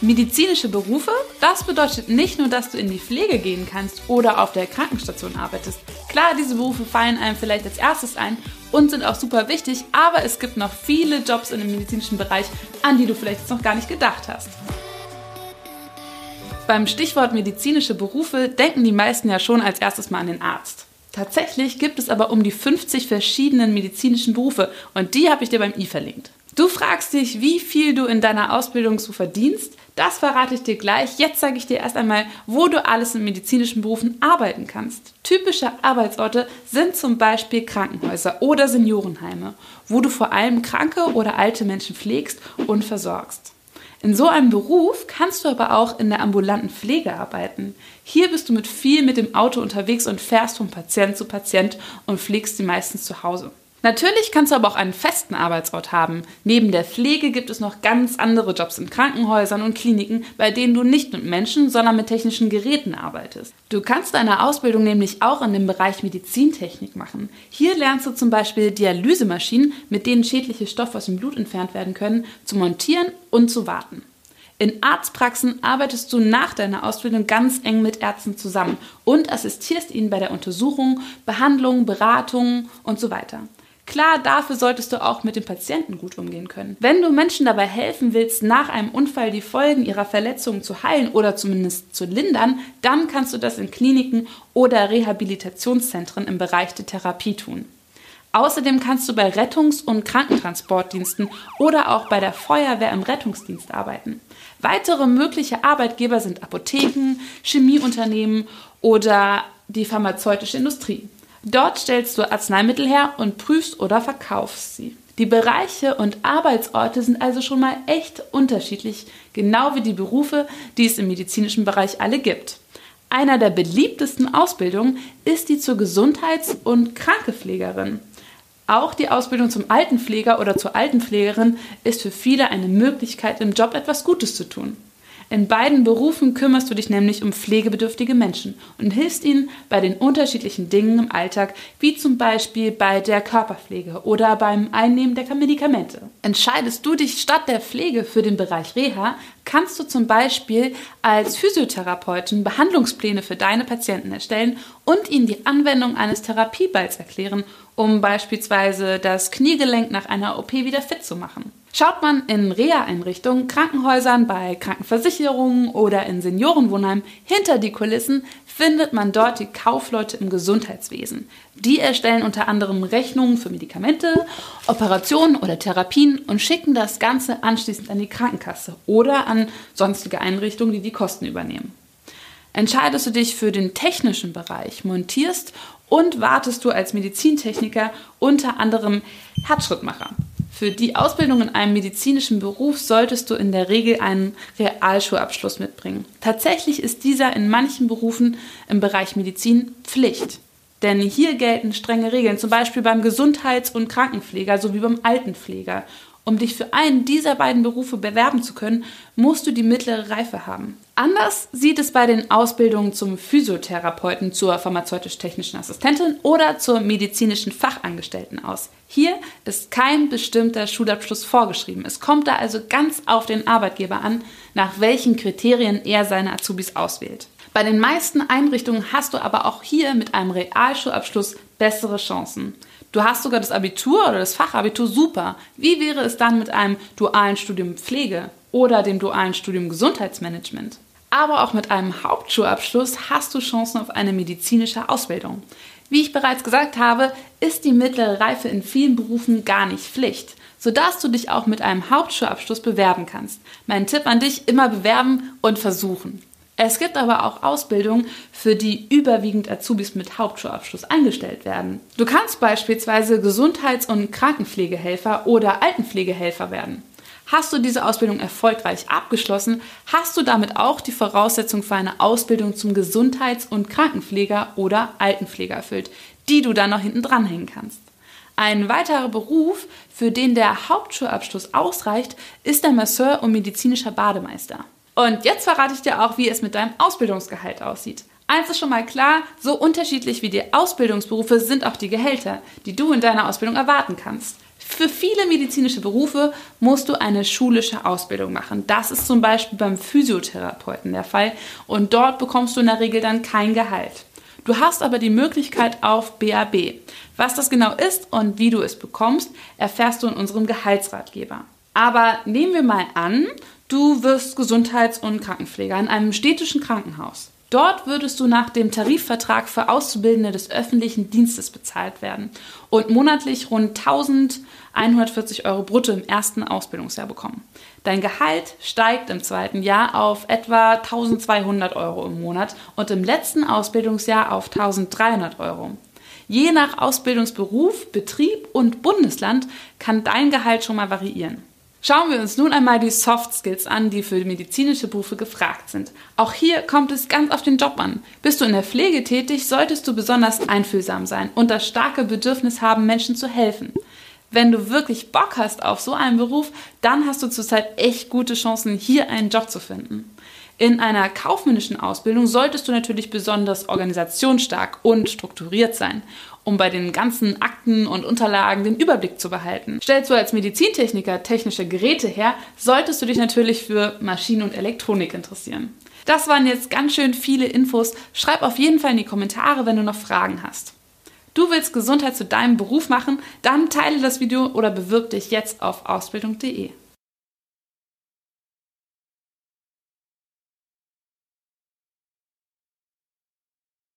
Medizinische Berufe, das bedeutet nicht nur, dass du in die Pflege gehen kannst oder auf der Krankenstation arbeitest. Klar, diese Berufe fallen einem vielleicht als erstes ein und sind auch super wichtig, aber es gibt noch viele Jobs in dem medizinischen Bereich, an die du vielleicht jetzt noch gar nicht gedacht hast. Beim Stichwort medizinische Berufe denken die meisten ja schon als erstes mal an den Arzt. Tatsächlich gibt es aber um die 50 verschiedenen medizinischen Berufe und die habe ich dir beim i verlinkt. Du fragst dich, wie viel du in deiner Ausbildung so verdienst. Das verrate ich dir gleich. Jetzt sage ich dir erst einmal, wo du alles in medizinischen Berufen arbeiten kannst. Typische Arbeitsorte sind zum Beispiel Krankenhäuser oder Seniorenheime, wo du vor allem kranke oder alte Menschen pflegst und versorgst. In so einem Beruf kannst du aber auch in der ambulanten Pflege arbeiten. Hier bist du mit viel mit dem Auto unterwegs und fährst von Patient zu Patient und pflegst sie meistens zu Hause. Natürlich kannst du aber auch einen festen Arbeitsort haben. Neben der Pflege gibt es noch ganz andere Jobs in Krankenhäusern und Kliniken, bei denen du nicht mit Menschen, sondern mit technischen Geräten arbeitest. Du kannst deine Ausbildung nämlich auch in dem Bereich Medizintechnik machen. Hier lernst du zum Beispiel Dialysemaschinen, mit denen schädliche Stoffe aus dem Blut entfernt werden können, zu montieren und zu warten. In Arztpraxen arbeitest du nach deiner Ausbildung ganz eng mit Ärzten zusammen und assistierst ihnen bei der Untersuchung, Behandlung, Beratung und so weiter. Klar, dafür solltest du auch mit dem Patienten gut umgehen können. Wenn du Menschen dabei helfen willst, nach einem Unfall die Folgen ihrer Verletzungen zu heilen oder zumindest zu lindern, dann kannst du das in Kliniken oder Rehabilitationszentren im Bereich der Therapie tun. Außerdem kannst du bei Rettungs- und Krankentransportdiensten oder auch bei der Feuerwehr im Rettungsdienst arbeiten. Weitere mögliche Arbeitgeber sind Apotheken, Chemieunternehmen oder die pharmazeutische Industrie. Dort stellst du Arzneimittel her und prüfst oder verkaufst sie. Die Bereiche und Arbeitsorte sind also schon mal echt unterschiedlich, genau wie die Berufe, die es im medizinischen Bereich alle gibt. Einer der beliebtesten Ausbildungen ist die zur Gesundheits- und Krankepflegerin. Auch die Ausbildung zum Altenpfleger oder zur Altenpflegerin ist für viele eine Möglichkeit, im Job etwas Gutes zu tun. In beiden Berufen kümmerst du dich nämlich um pflegebedürftige Menschen und hilfst ihnen bei den unterschiedlichen Dingen im Alltag, wie zum Beispiel bei der Körperpflege oder beim Einnehmen der Medikamente. Entscheidest du dich statt der Pflege für den Bereich Reha, kannst du zum Beispiel als Physiotherapeutin Behandlungspläne für deine Patienten erstellen und ihnen die Anwendung eines Therapieballs erklären, um beispielsweise das Kniegelenk nach einer OP wieder fit zu machen. Schaut man in Reha-Einrichtungen, Krankenhäusern, bei Krankenversicherungen oder in Seniorenwohnheimen hinter die Kulissen, findet man dort die Kaufleute im Gesundheitswesen. Die erstellen unter anderem Rechnungen für Medikamente, Operationen oder Therapien und schicken das Ganze anschließend an die Krankenkasse oder an sonstige Einrichtungen, die die Kosten übernehmen. Entscheidest du dich für den technischen Bereich, montierst und wartest du als Medizintechniker unter anderem Herzschrittmacher. Für die Ausbildung in einem medizinischen Beruf solltest du in der Regel einen Realschulabschluss mitbringen. Tatsächlich ist dieser in manchen Berufen im Bereich Medizin Pflicht. Denn hier gelten strenge Regeln, zum Beispiel beim Gesundheits- und Krankenpfleger sowie beim Altenpfleger. Um dich für einen dieser beiden Berufe bewerben zu können, musst du die mittlere Reife haben. Anders sieht es bei den Ausbildungen zum Physiotherapeuten, zur pharmazeutisch-technischen Assistentin oder zur medizinischen Fachangestellten aus. Hier ist kein bestimmter Schulabschluss vorgeschrieben. Es kommt da also ganz auf den Arbeitgeber an, nach welchen Kriterien er seine Azubis auswählt. Bei den meisten Einrichtungen hast du aber auch hier mit einem Realschulabschluss bessere Chancen. Du hast sogar das Abitur oder das Fachabitur, super. Wie wäre es dann mit einem dualen Studium Pflege oder dem dualen Studium Gesundheitsmanagement? Aber auch mit einem Hauptschulabschluss hast du Chancen auf eine medizinische Ausbildung. Wie ich bereits gesagt habe, ist die mittlere Reife in vielen Berufen gar nicht Pflicht, sodass du dich auch mit einem Hauptschulabschluss bewerben kannst. Mein Tipp an dich, immer bewerben und versuchen. Es gibt aber auch Ausbildungen, für die überwiegend Azubis mit Hauptschulabschluss eingestellt werden. Du kannst beispielsweise Gesundheits- und Krankenpflegehelfer oder Altenpflegehelfer werden. Hast du diese Ausbildung erfolgreich abgeschlossen, hast du damit auch die Voraussetzung für eine Ausbildung zum Gesundheits- und Krankenpfleger oder Altenpfleger erfüllt, die du dann noch hinten dranhängen kannst. Ein weiterer Beruf, für den der Hauptschulabschluss ausreicht, ist der Masseur und medizinischer Bademeister. Und jetzt verrate ich dir auch, wie es mit deinem Ausbildungsgehalt aussieht. Eins ist schon mal klar, so unterschiedlich wie die Ausbildungsberufe sind auch die Gehälter, die du in deiner Ausbildung erwarten kannst. Für viele medizinische Berufe musst du eine schulische Ausbildung machen. Das ist zum Beispiel beim Physiotherapeuten der Fall und dort bekommst du in der Regel dann kein Gehalt. Du hast aber die Möglichkeit auf BAB. Was das genau ist und wie du es bekommst, erfährst du in unserem Gehaltsratgeber. Aber nehmen wir mal an, du wirst Gesundheits- und Krankenpfleger in einem städtischen Krankenhaus. Dort würdest du nach dem Tarifvertrag für Auszubildende des öffentlichen Dienstes bezahlt werden und monatlich rund 1140 Euro brutto im ersten Ausbildungsjahr bekommen. Dein Gehalt steigt im zweiten Jahr auf etwa 1200 Euro im Monat und im letzten Ausbildungsjahr auf 1300 Euro. Je nach Ausbildungsberuf, Betrieb und Bundesland kann dein Gehalt schon mal variieren. Schauen wir uns nun einmal die Soft Skills an, die für medizinische Berufe gefragt sind. Auch hier kommt es ganz auf den Job an. Bist du in der Pflege tätig, solltest du besonders einfühlsam sein und das starke Bedürfnis haben, Menschen zu helfen. Wenn du wirklich Bock hast auf so einen Beruf, dann hast du zurzeit echt gute Chancen, hier einen Job zu finden. In einer kaufmännischen Ausbildung solltest du natürlich besonders organisationsstark und strukturiert sein um bei den ganzen Akten und Unterlagen den Überblick zu behalten. Stellst du als Medizintechniker technische Geräte her, solltest du dich natürlich für Maschinen und Elektronik interessieren. Das waren jetzt ganz schön viele Infos. Schreib auf jeden Fall in die Kommentare, wenn du noch Fragen hast. Du willst Gesundheit zu deinem Beruf machen? Dann teile das Video oder bewirb dich jetzt auf ausbildung.de.